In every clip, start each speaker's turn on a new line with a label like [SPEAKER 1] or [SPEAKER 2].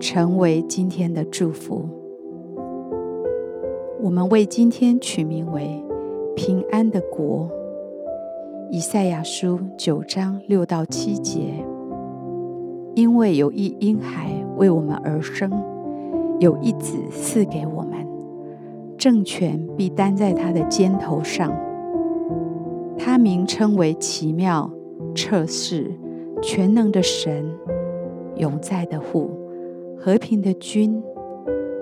[SPEAKER 1] 成为今天的祝福。我们为今天取名为“平安的国”。以赛亚书九章六到七节，因为有一婴孩为我们而生，有一子赐给我们，政权必担在他的肩头上。他名称为奇妙、测试、全能的神、永在的父。和平的君，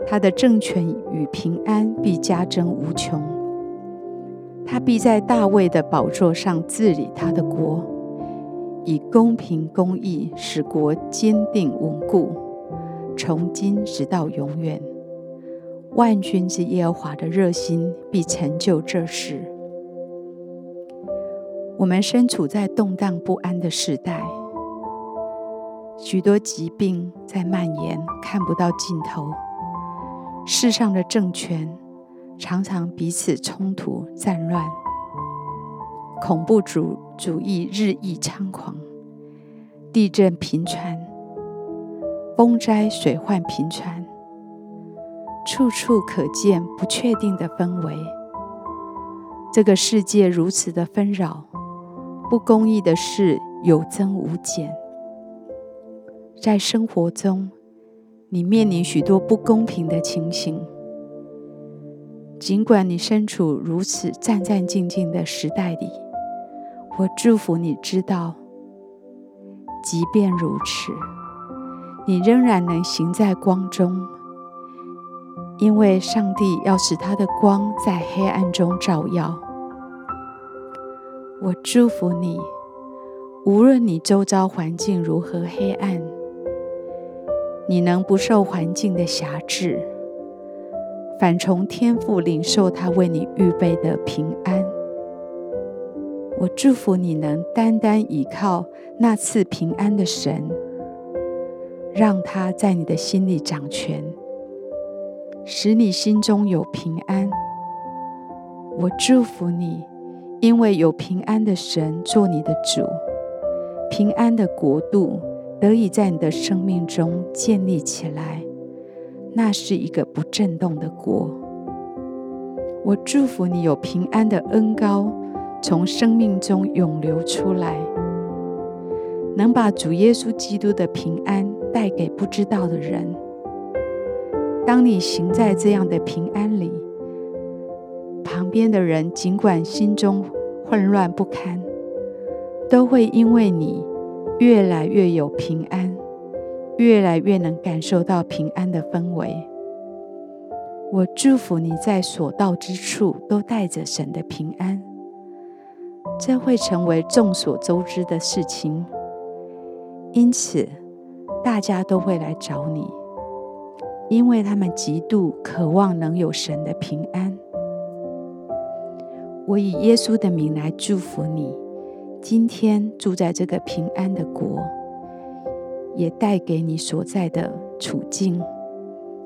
[SPEAKER 1] 他的政权与平安必加增无穷。他必在大卫的宝座上治理他的国，以公平公义使国坚定稳固，从今直到永远。万军之耶和华的热心必成就这事。我们身处在动荡不安的时代。许多疾病在蔓延，看不到尽头。世上的政权常常彼此冲突、战乱，恐怖主主义日益猖狂，地震频传，风灾水患频传，处处可见不确定的氛围。这个世界如此的纷扰，不公义的事有增无减。在生活中，你面临许多不公平的情形。尽管你身处如此战战兢兢的时代里，我祝福你知道，即便如此，你仍然能行在光中，因为上帝要使他的光在黑暗中照耀。我祝福你，无论你周遭环境如何黑暗。你能不受环境的辖制，反从天父领受他为你预备的平安。我祝福你能单单倚靠那次平安的神，让他在你的心里掌权，使你心中有平安。我祝福你，因为有平安的神做你的主，平安的国度。得以在你的生命中建立起来，那是一个不震动的国。我祝福你有平安的恩膏从生命中涌流出来，能把主耶稣基督的平安带给不知道的人。当你行在这样的平安里，旁边的人尽管心中混乱不堪，都会因为你。越来越有平安，越来越能感受到平安的氛围。我祝福你在所到之处都带着神的平安，这会成为众所周知的事情。因此，大家都会来找你，因为他们极度渴望能有神的平安。我以耶稣的名来祝福你。今天住在这个平安的国，也带给你所在的处境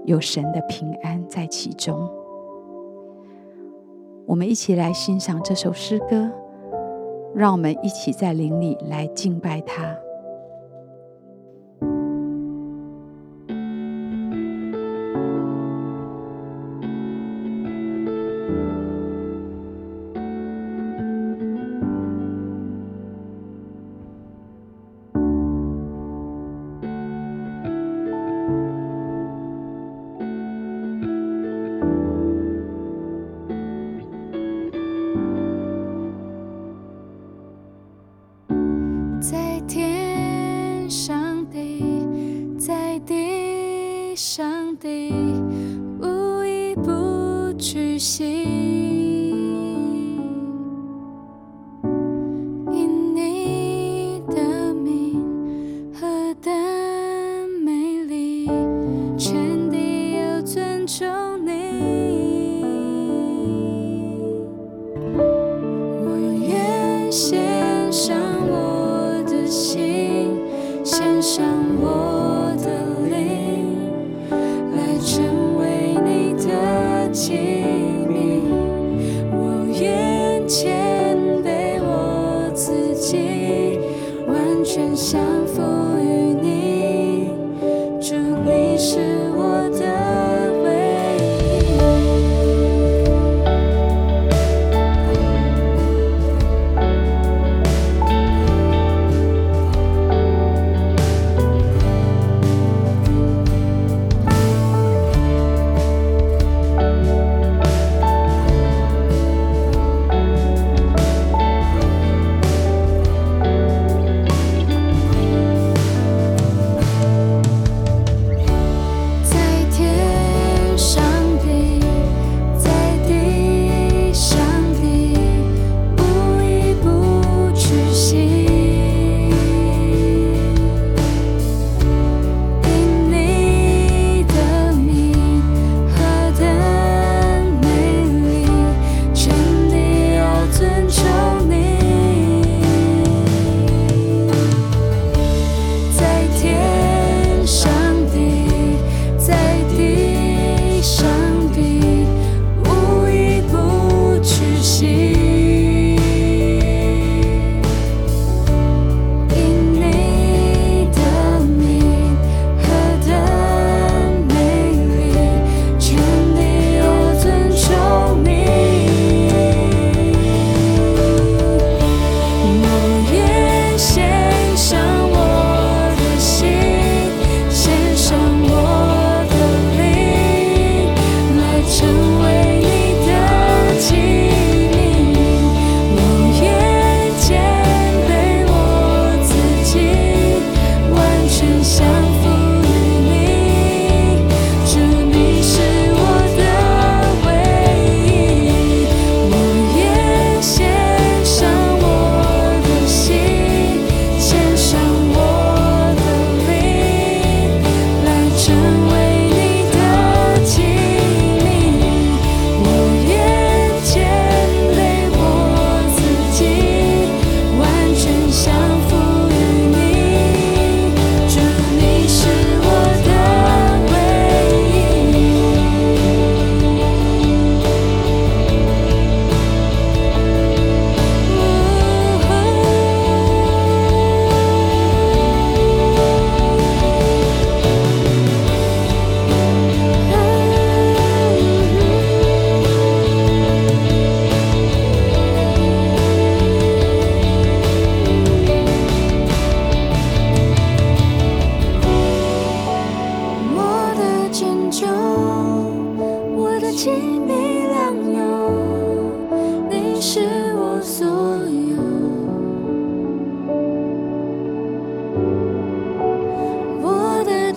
[SPEAKER 1] 有神的平安在其中。我们一起来欣赏这首诗歌，让我们一起在灵里来敬拜他。
[SPEAKER 2] 穿上我的。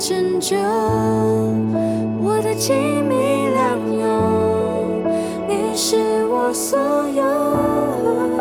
[SPEAKER 2] 拯救我的亲密良友，你是我所有。